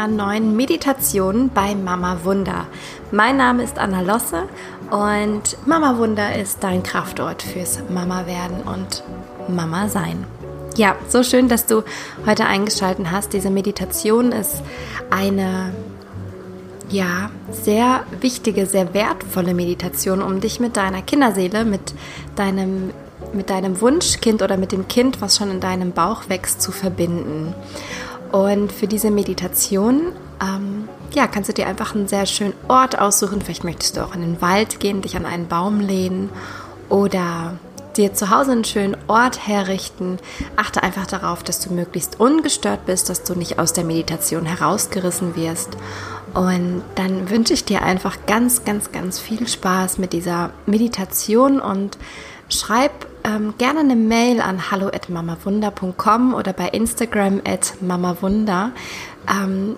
einer neuen Meditation bei Mama Wunder. Mein Name ist Anna Losse und Mama Wunder ist dein Kraftort fürs Mama werden und Mama sein. Ja, so schön, dass du heute eingeschaltet hast. Diese Meditation ist eine ja, sehr wichtige, sehr wertvolle Meditation, um dich mit deiner Kinderseele, mit deinem mit deinem Wunschkind oder mit dem Kind, was schon in deinem Bauch wächst, zu verbinden. Und für diese Meditation, ähm, ja, kannst du dir einfach einen sehr schönen Ort aussuchen. Vielleicht möchtest du auch in den Wald gehen, dich an einen Baum lehnen oder dir zu Hause einen schönen Ort herrichten. Achte einfach darauf, dass du möglichst ungestört bist, dass du nicht aus der Meditation herausgerissen wirst. Und dann wünsche ich dir einfach ganz, ganz, ganz viel Spaß mit dieser Meditation und schreib ähm, gerne eine Mail an hallo@mamawunder.com oder bei Instagram at mamawunder. Ähm,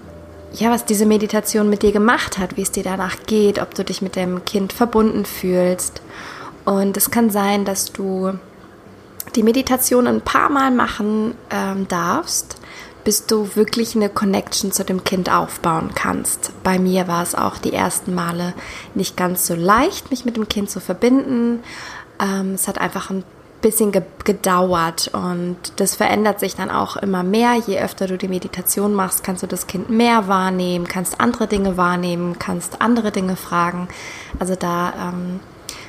ja, was diese Meditation mit dir gemacht hat, wie es dir danach geht, ob du dich mit dem Kind verbunden fühlst. Und es kann sein, dass du die Meditation ein paar Mal machen ähm, darfst, bis du wirklich eine Connection zu dem Kind aufbauen kannst. Bei mir war es auch die ersten Male nicht ganz so leicht, mich mit dem Kind zu verbinden. Ähm, es hat einfach ein bisschen ge gedauert und das verändert sich dann auch immer mehr. Je öfter du die Meditation machst, kannst du das Kind mehr wahrnehmen, kannst andere Dinge wahrnehmen, kannst andere Dinge fragen. Also da ähm,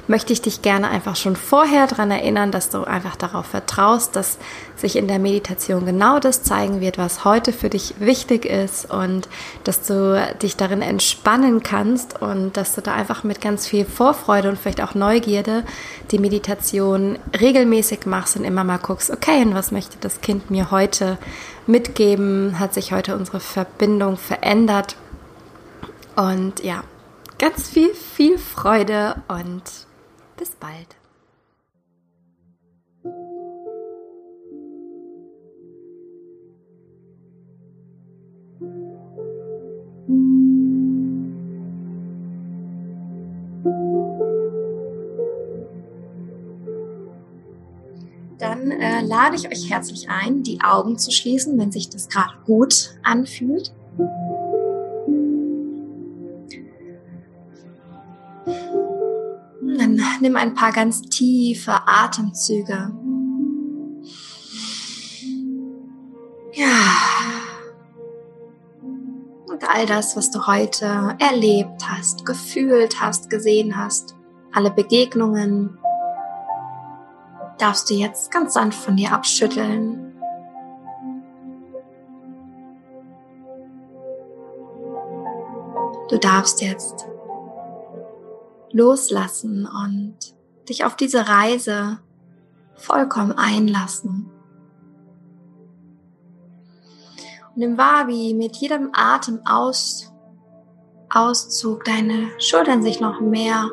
möchte ich dich gerne einfach schon vorher daran erinnern, dass du einfach darauf vertraust, dass sich in der Meditation genau das zeigen wird, was heute für dich wichtig ist und dass du dich darin entspannen kannst und dass du da einfach mit ganz viel Vorfreude und vielleicht auch Neugierde die Meditation regelmäßig machst und immer mal guckst, okay, und was möchte das Kind mir heute mitgeben? Hat sich heute unsere Verbindung verändert? Und ja, ganz viel, viel Freude und bis bald. Dann äh, lade ich euch herzlich ein, die Augen zu schließen, wenn sich das gerade gut anfühlt. Nimm ein paar ganz tiefe Atemzüge. Ja. Und all das, was du heute erlebt hast, gefühlt hast, gesehen hast, alle Begegnungen, darfst du jetzt ganz sanft von dir abschütteln. Du darfst jetzt loslassen und dich auf diese Reise vollkommen einlassen. Und wahr, wie mit jedem Atem aus, Auszug deine Schultern sich noch mehr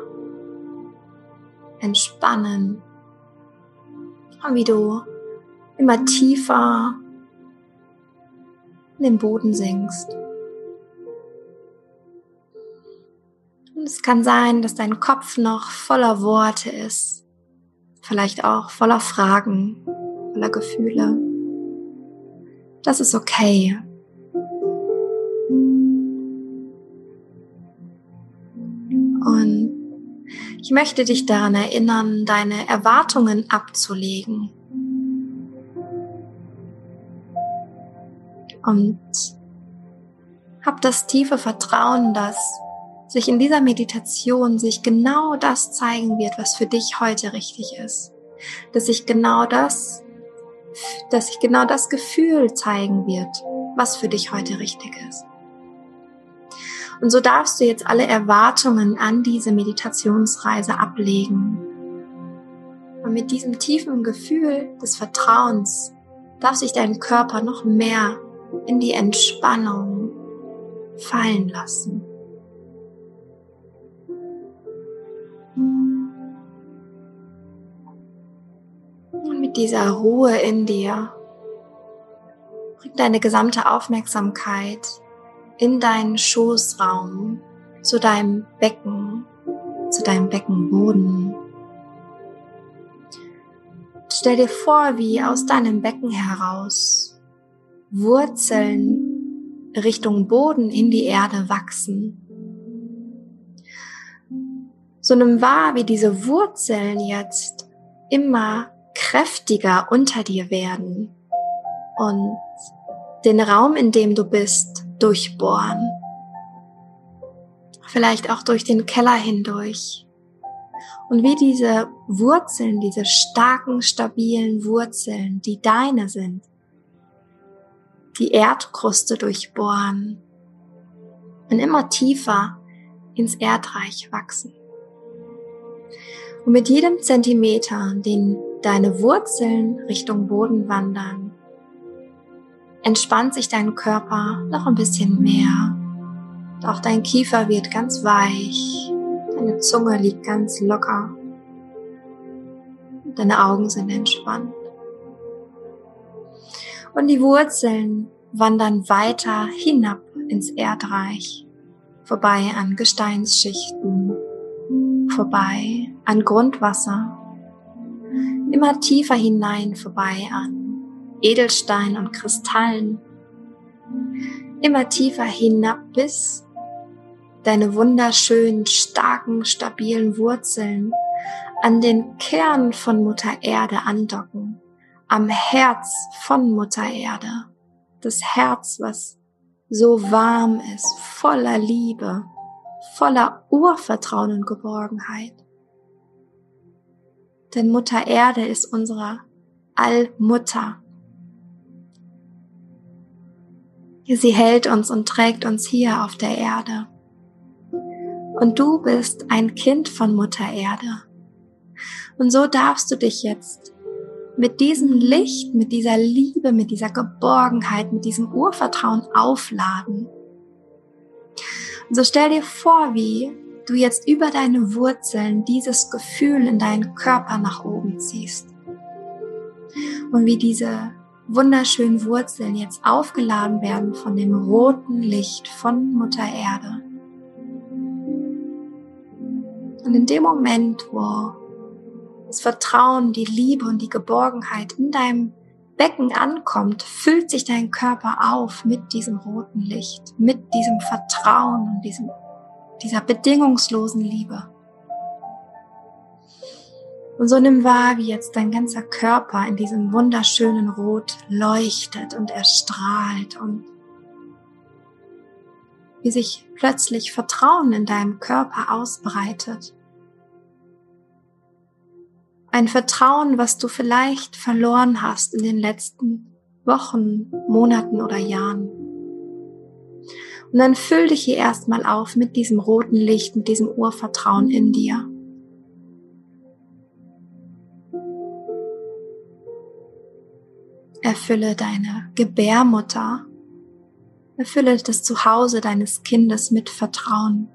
entspannen. Und wie du immer tiefer in den Boden sinkst. Und es kann sein, dass dein Kopf noch voller Worte ist, vielleicht auch voller Fragen, voller Gefühle. Das ist okay. Und ich möchte dich daran erinnern, deine Erwartungen abzulegen. Und hab das tiefe Vertrauen, dass sich in dieser Meditation sich genau das zeigen wird, was für dich heute richtig ist. Dass sich genau das, dass sich genau das Gefühl zeigen wird, was für dich heute richtig ist. Und so darfst du jetzt alle Erwartungen an diese Meditationsreise ablegen. Und mit diesem tiefen Gefühl des Vertrauens darf sich dein Körper noch mehr in die Entspannung fallen lassen. Dieser Ruhe in dir bring deine gesamte Aufmerksamkeit in deinen Schoßraum, zu deinem Becken, zu deinem Beckenboden. Stell dir vor, wie aus deinem Becken heraus Wurzeln Richtung Boden in die Erde wachsen. So nimm wahr, wie diese Wurzeln jetzt immer kräftiger unter dir werden und den Raum, in dem du bist, durchbohren. Vielleicht auch durch den Keller hindurch. Und wie diese Wurzeln, diese starken, stabilen Wurzeln, die deine sind, die Erdkruste durchbohren und immer tiefer ins Erdreich wachsen. Und mit jedem Zentimeter, den deine Wurzeln Richtung Boden wandern, entspannt sich dein Körper noch ein bisschen mehr. Auch dein Kiefer wird ganz weich, deine Zunge liegt ganz locker, deine Augen sind entspannt. Und die Wurzeln wandern weiter hinab ins Erdreich, vorbei an Gesteinsschichten, vorbei an Grundwasser, immer tiefer hinein vorbei an Edelstein und Kristallen, immer tiefer hinab bis deine wunderschönen, starken, stabilen Wurzeln an den Kern von Mutter Erde andocken, am Herz von Mutter Erde, das Herz, was so warm ist, voller Liebe, voller Urvertrauen und Geborgenheit. Denn Mutter Erde ist unsere Allmutter. Sie hält uns und trägt uns hier auf der Erde. Und du bist ein Kind von Mutter Erde. Und so darfst du dich jetzt mit diesem Licht, mit dieser Liebe, mit dieser Geborgenheit, mit diesem Urvertrauen aufladen. Und so stell dir vor, wie du jetzt über deine Wurzeln dieses Gefühl in deinen Körper nach oben ziehst. Und wie diese wunderschönen Wurzeln jetzt aufgeladen werden von dem roten Licht von Mutter Erde. Und in dem Moment, wo das Vertrauen, die Liebe und die Geborgenheit in deinem Becken ankommt, füllt sich dein Körper auf mit diesem roten Licht, mit diesem Vertrauen und diesem, dieser bedingungslosen Liebe. Und so nimm wahr, wie jetzt dein ganzer Körper in diesem wunderschönen Rot leuchtet und erstrahlt und wie sich plötzlich Vertrauen in deinem Körper ausbreitet. Ein Vertrauen, was du vielleicht verloren hast in den letzten Wochen, Monaten oder Jahren. Und dann füll dich hier erstmal auf mit diesem roten Licht, mit diesem Urvertrauen in dir. Erfülle deine Gebärmutter. Erfülle das Zuhause deines Kindes mit Vertrauen.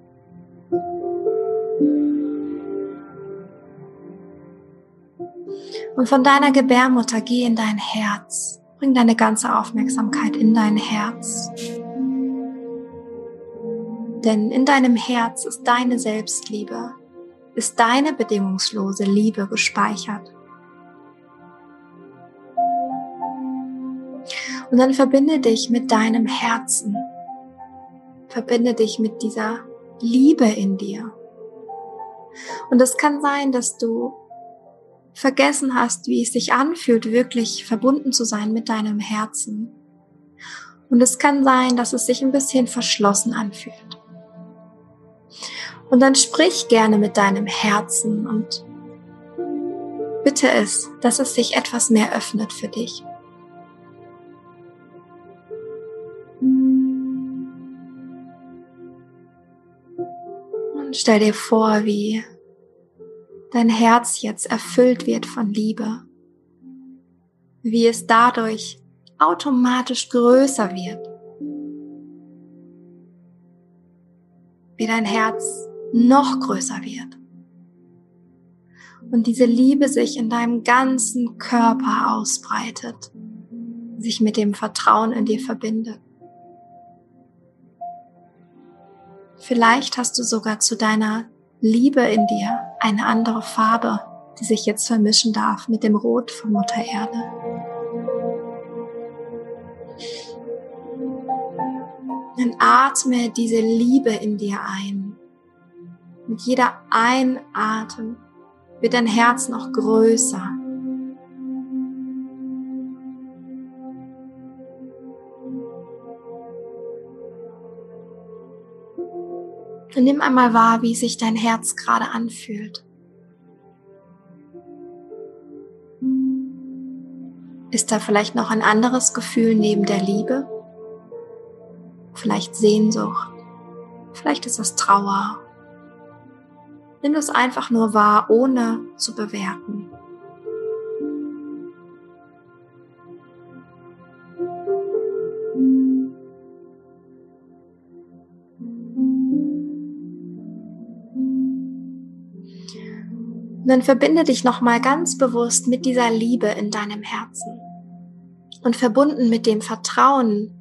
Und von deiner Gebärmutter geh in dein Herz. Bring deine ganze Aufmerksamkeit in dein Herz. Denn in deinem Herz ist deine Selbstliebe, ist deine bedingungslose Liebe gespeichert. Und dann verbinde dich mit deinem Herzen. Verbinde dich mit dieser Liebe in dir. Und es kann sein, dass du vergessen hast, wie es sich anfühlt, wirklich verbunden zu sein mit deinem Herzen. Und es kann sein, dass es sich ein bisschen verschlossen anfühlt. Und dann sprich gerne mit deinem Herzen und bitte es, dass es sich etwas mehr öffnet für dich. Stell dir vor, wie dein Herz jetzt erfüllt wird von Liebe, wie es dadurch automatisch größer wird, wie dein Herz noch größer wird und diese Liebe sich in deinem ganzen Körper ausbreitet, sich mit dem Vertrauen in dir verbindet. Vielleicht hast du sogar zu deiner Liebe in dir eine andere Farbe, die sich jetzt vermischen darf mit dem Rot von Mutter Erde. Dann atme diese Liebe in dir ein. Mit jeder Einatmung wird dein Herz noch größer. Nimm einmal wahr, wie sich dein Herz gerade anfühlt. Ist da vielleicht noch ein anderes Gefühl neben der Liebe? Vielleicht Sehnsucht? Vielleicht ist es Trauer? Nimm es einfach nur wahr, ohne zu bewerten. Und dann verbinde dich nochmal ganz bewusst mit dieser Liebe in deinem Herzen. Und verbunden mit dem Vertrauen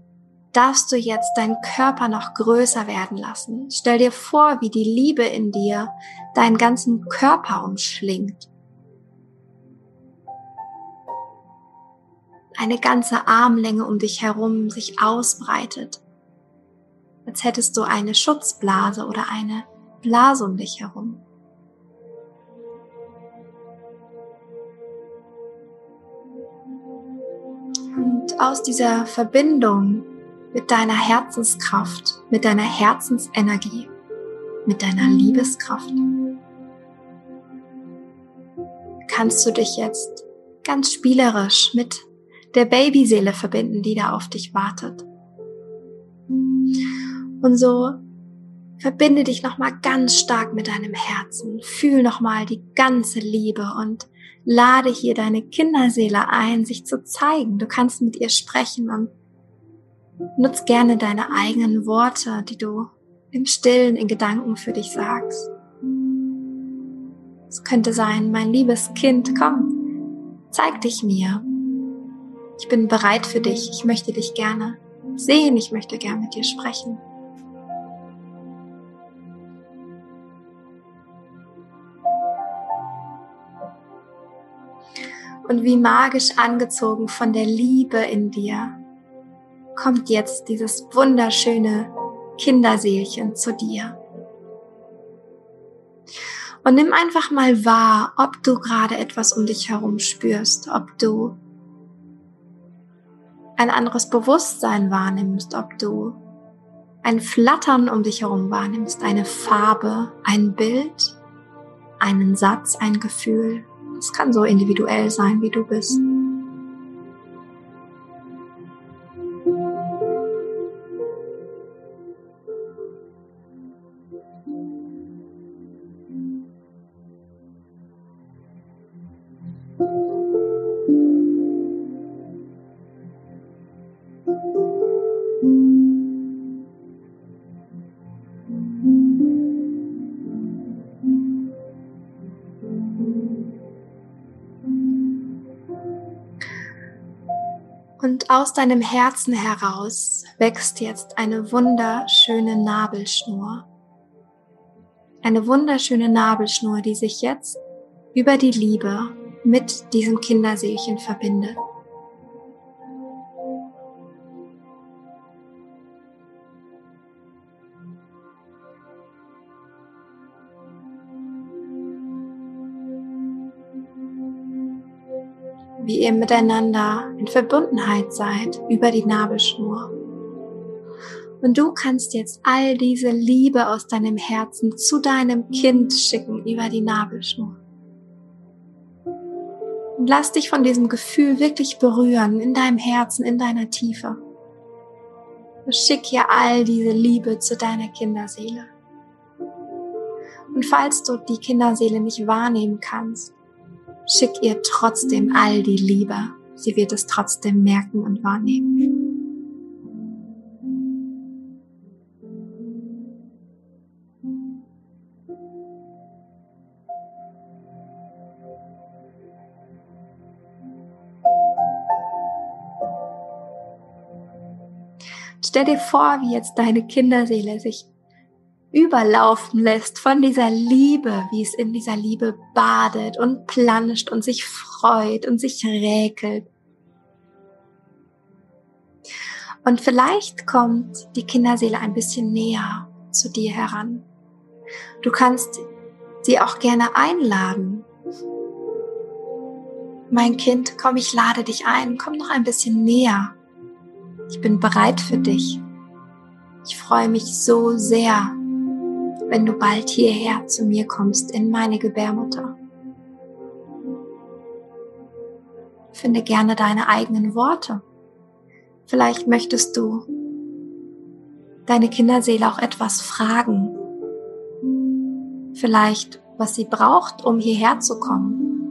darfst du jetzt deinen Körper noch größer werden lassen. Stell dir vor, wie die Liebe in dir deinen ganzen Körper umschlingt. Eine ganze Armlänge um dich herum sich ausbreitet, als hättest du eine Schutzblase oder eine Blase um dich herum. aus dieser Verbindung mit deiner Herzenskraft, mit deiner Herzensenergie, mit deiner Liebeskraft, kannst du dich jetzt ganz spielerisch mit der Babyseele verbinden, die da auf dich wartet. Und so verbinde dich nochmal ganz stark mit deinem Herzen. Fühl nochmal die ganze Liebe und lade hier deine Kinderseele ein, sich zu zeigen. Du kannst mit ihr sprechen und nutz gerne deine eigenen Worte, die du im Stillen in Gedanken für dich sagst. Es könnte sein, mein liebes Kind, komm, zeig dich mir. Ich bin bereit für dich. Ich möchte dich gerne sehen. Ich möchte gerne mit dir sprechen. und wie magisch angezogen von der Liebe in dir kommt jetzt dieses wunderschöne Kinderseelchen zu dir. Und nimm einfach mal wahr, ob du gerade etwas um dich herum spürst, ob du ein anderes Bewusstsein wahrnimmst, ob du ein Flattern um dich herum wahrnimmst, eine Farbe, ein Bild, einen Satz, ein Gefühl. Es kann so individuell sein, wie du bist. Aus deinem Herzen heraus wächst jetzt eine wunderschöne Nabelschnur. Eine wunderschöne Nabelschnur, die sich jetzt über die Liebe mit diesem Kinderseelchen verbindet. Ihr miteinander in Verbundenheit seid über die Nabelschnur. Und du kannst jetzt all diese Liebe aus deinem Herzen zu deinem Kind schicken über die Nabelschnur. Und lass dich von diesem Gefühl wirklich berühren in deinem Herzen, in deiner Tiefe. Schick hier all diese Liebe zu deiner Kinderseele. Und falls du die Kinderseele nicht wahrnehmen kannst, Schick ihr trotzdem all die Liebe. Sie wird es trotzdem merken und wahrnehmen. Stell dir vor, wie jetzt deine Kinderseele sich überlaufen lässt von dieser Liebe, wie es in dieser Liebe badet und planscht und sich freut und sich räkelt. Und vielleicht kommt die Kinderseele ein bisschen näher zu dir heran. Du kannst sie auch gerne einladen. Mein Kind, komm, ich lade dich ein, komm noch ein bisschen näher. Ich bin bereit für dich. Ich freue mich so sehr, wenn du bald hierher zu mir kommst in meine Gebärmutter. Finde gerne deine eigenen Worte. Vielleicht möchtest du deine Kinderseele auch etwas fragen. Vielleicht, was sie braucht, um hierher zu kommen.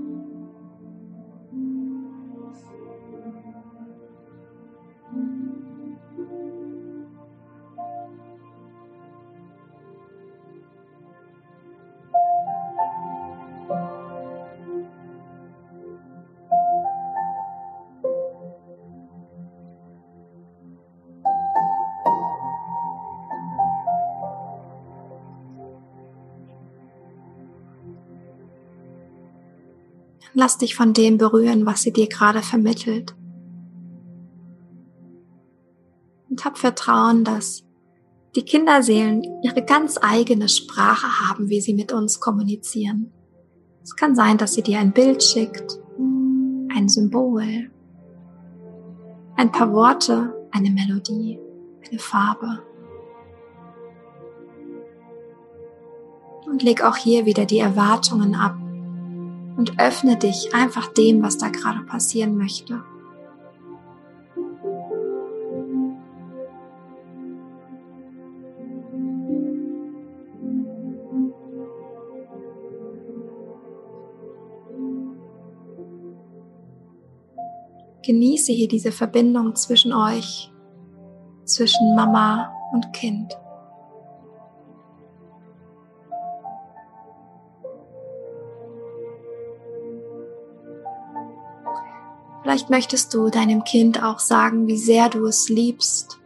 Lass dich von dem berühren, was sie dir gerade vermittelt. Und hab Vertrauen, dass die Kinderseelen ihre ganz eigene Sprache haben, wie sie mit uns kommunizieren. Es kann sein, dass sie dir ein Bild schickt, ein Symbol, ein paar Worte, eine Melodie, eine Farbe. Und leg auch hier wieder die Erwartungen ab, und öffne dich einfach dem, was da gerade passieren möchte. Genieße hier diese Verbindung zwischen euch, zwischen Mama und Kind. Vielleicht möchtest du deinem Kind auch sagen, wie sehr du es liebst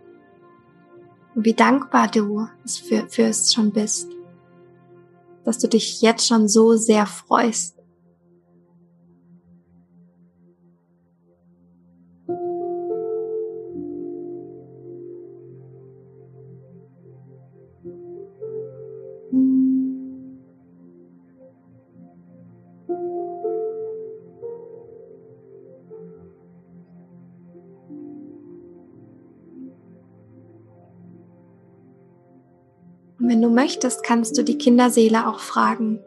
und wie dankbar du für, für es schon bist, dass du dich jetzt schon so sehr freust. Wenn du möchtest, kannst du die Kinderseele auch fragen,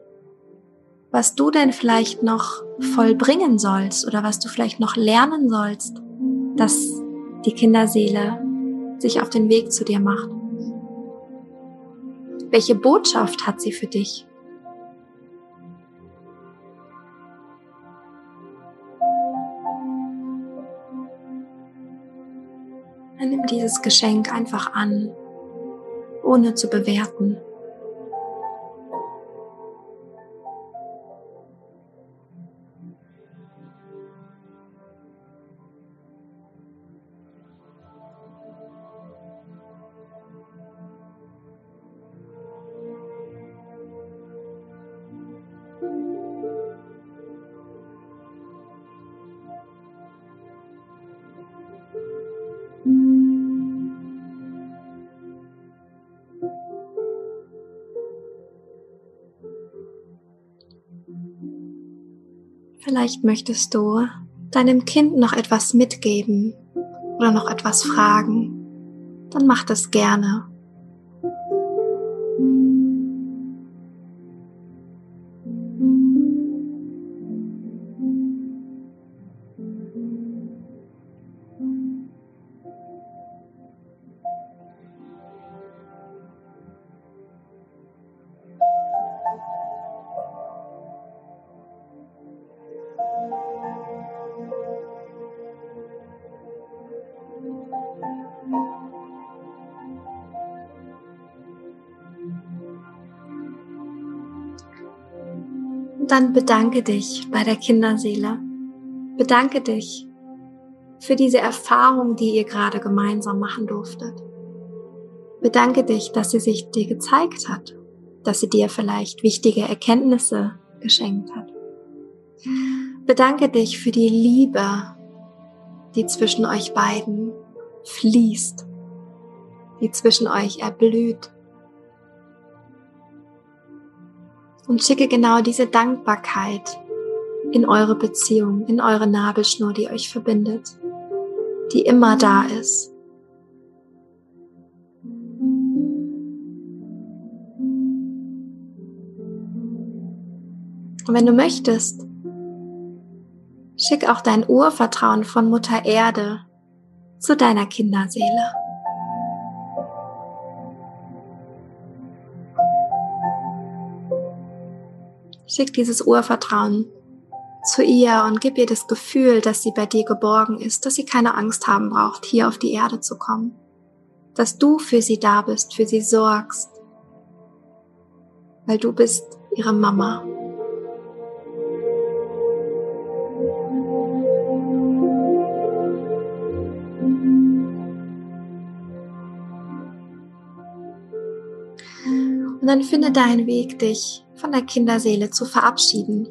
was du denn vielleicht noch vollbringen sollst oder was du vielleicht noch lernen sollst, dass die Kinderseele sich auf den Weg zu dir macht. Welche Botschaft hat sie für dich? Nimm dieses Geschenk einfach an ohne zu bewerten. Vielleicht möchtest du deinem Kind noch etwas mitgeben oder noch etwas fragen. Dann mach das gerne. Dann bedanke dich bei der Kinderseele. Bedanke dich für diese Erfahrung, die ihr gerade gemeinsam machen durftet. Bedanke dich, dass sie sich dir gezeigt hat, dass sie dir vielleicht wichtige Erkenntnisse geschenkt hat. Bedanke dich für die Liebe, die zwischen euch beiden fließt, die zwischen euch erblüht. Und schicke genau diese Dankbarkeit in eure Beziehung, in eure Nabelschnur, die euch verbindet, die immer da ist. Und wenn du möchtest, schick auch dein Urvertrauen von Mutter Erde zu deiner Kinderseele. Schick dieses Urvertrauen zu ihr und gib ihr das Gefühl, dass sie bei dir geborgen ist, dass sie keine Angst haben braucht, hier auf die Erde zu kommen, dass du für sie da bist, für sie sorgst, weil du bist ihre Mama. Und dann finde deinen Weg, dich von der Kinderseele zu verabschieden.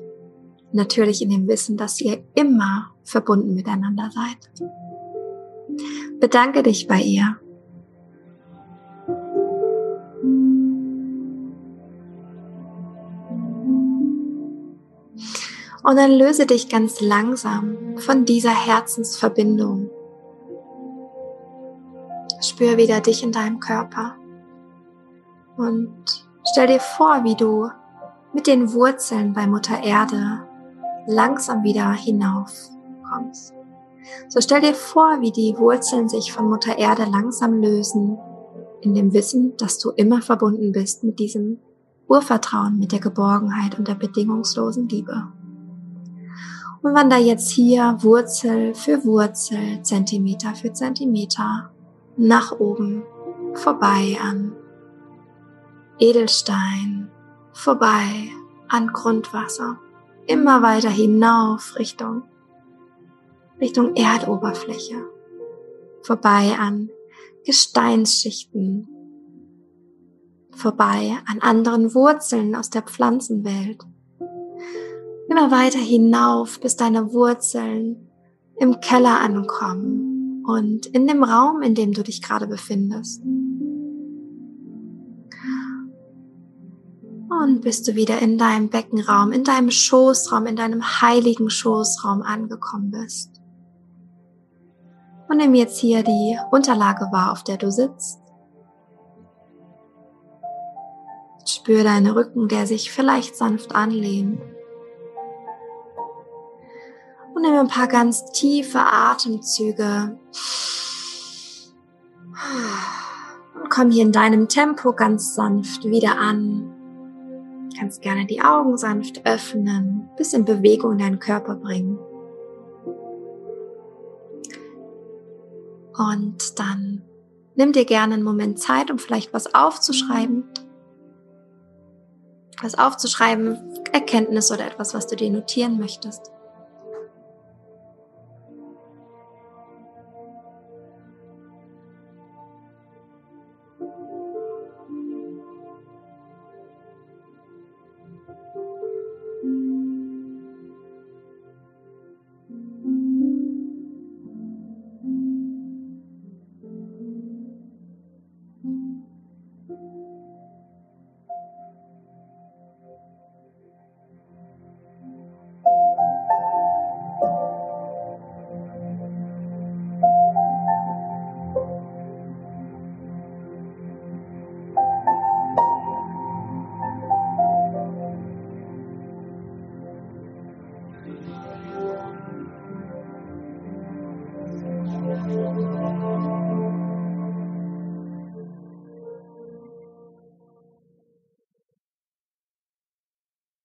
Natürlich in dem Wissen, dass ihr immer verbunden miteinander seid. Bedanke dich bei ihr. Und dann löse dich ganz langsam von dieser Herzensverbindung. Spür wieder dich in deinem Körper. Und stell dir vor, wie du mit den Wurzeln bei Mutter Erde langsam wieder hinauf kommst. So stell dir vor, wie die Wurzeln sich von Mutter Erde langsam lösen, in dem Wissen, dass du immer verbunden bist mit diesem Urvertrauen, mit der Geborgenheit und der bedingungslosen Liebe. Und wander jetzt hier Wurzel für Wurzel, Zentimeter für Zentimeter nach oben vorbei an Edelstein, vorbei an Grundwasser, immer weiter hinauf Richtung, Richtung Erdoberfläche, vorbei an Gesteinsschichten, vorbei an anderen Wurzeln aus der Pflanzenwelt, immer weiter hinauf, bis deine Wurzeln im Keller ankommen und in dem Raum, in dem du dich gerade befindest. Und bist du wieder in deinem Beckenraum, in deinem Schoßraum, in deinem heiligen Schoßraum angekommen bist. Und nimm jetzt hier die Unterlage wahr, auf der du sitzt. Spür deinen Rücken, der sich vielleicht sanft anlehnt. Und nimm ein paar ganz tiefe Atemzüge. Und komm hier in deinem Tempo ganz sanft wieder an kannst gerne die Augen sanft öffnen, bisschen Bewegung in deinen Körper bringen. Und dann nimm dir gerne einen Moment Zeit, um vielleicht was aufzuschreiben. Was aufzuschreiben, Erkenntnis oder etwas, was du dir notieren möchtest.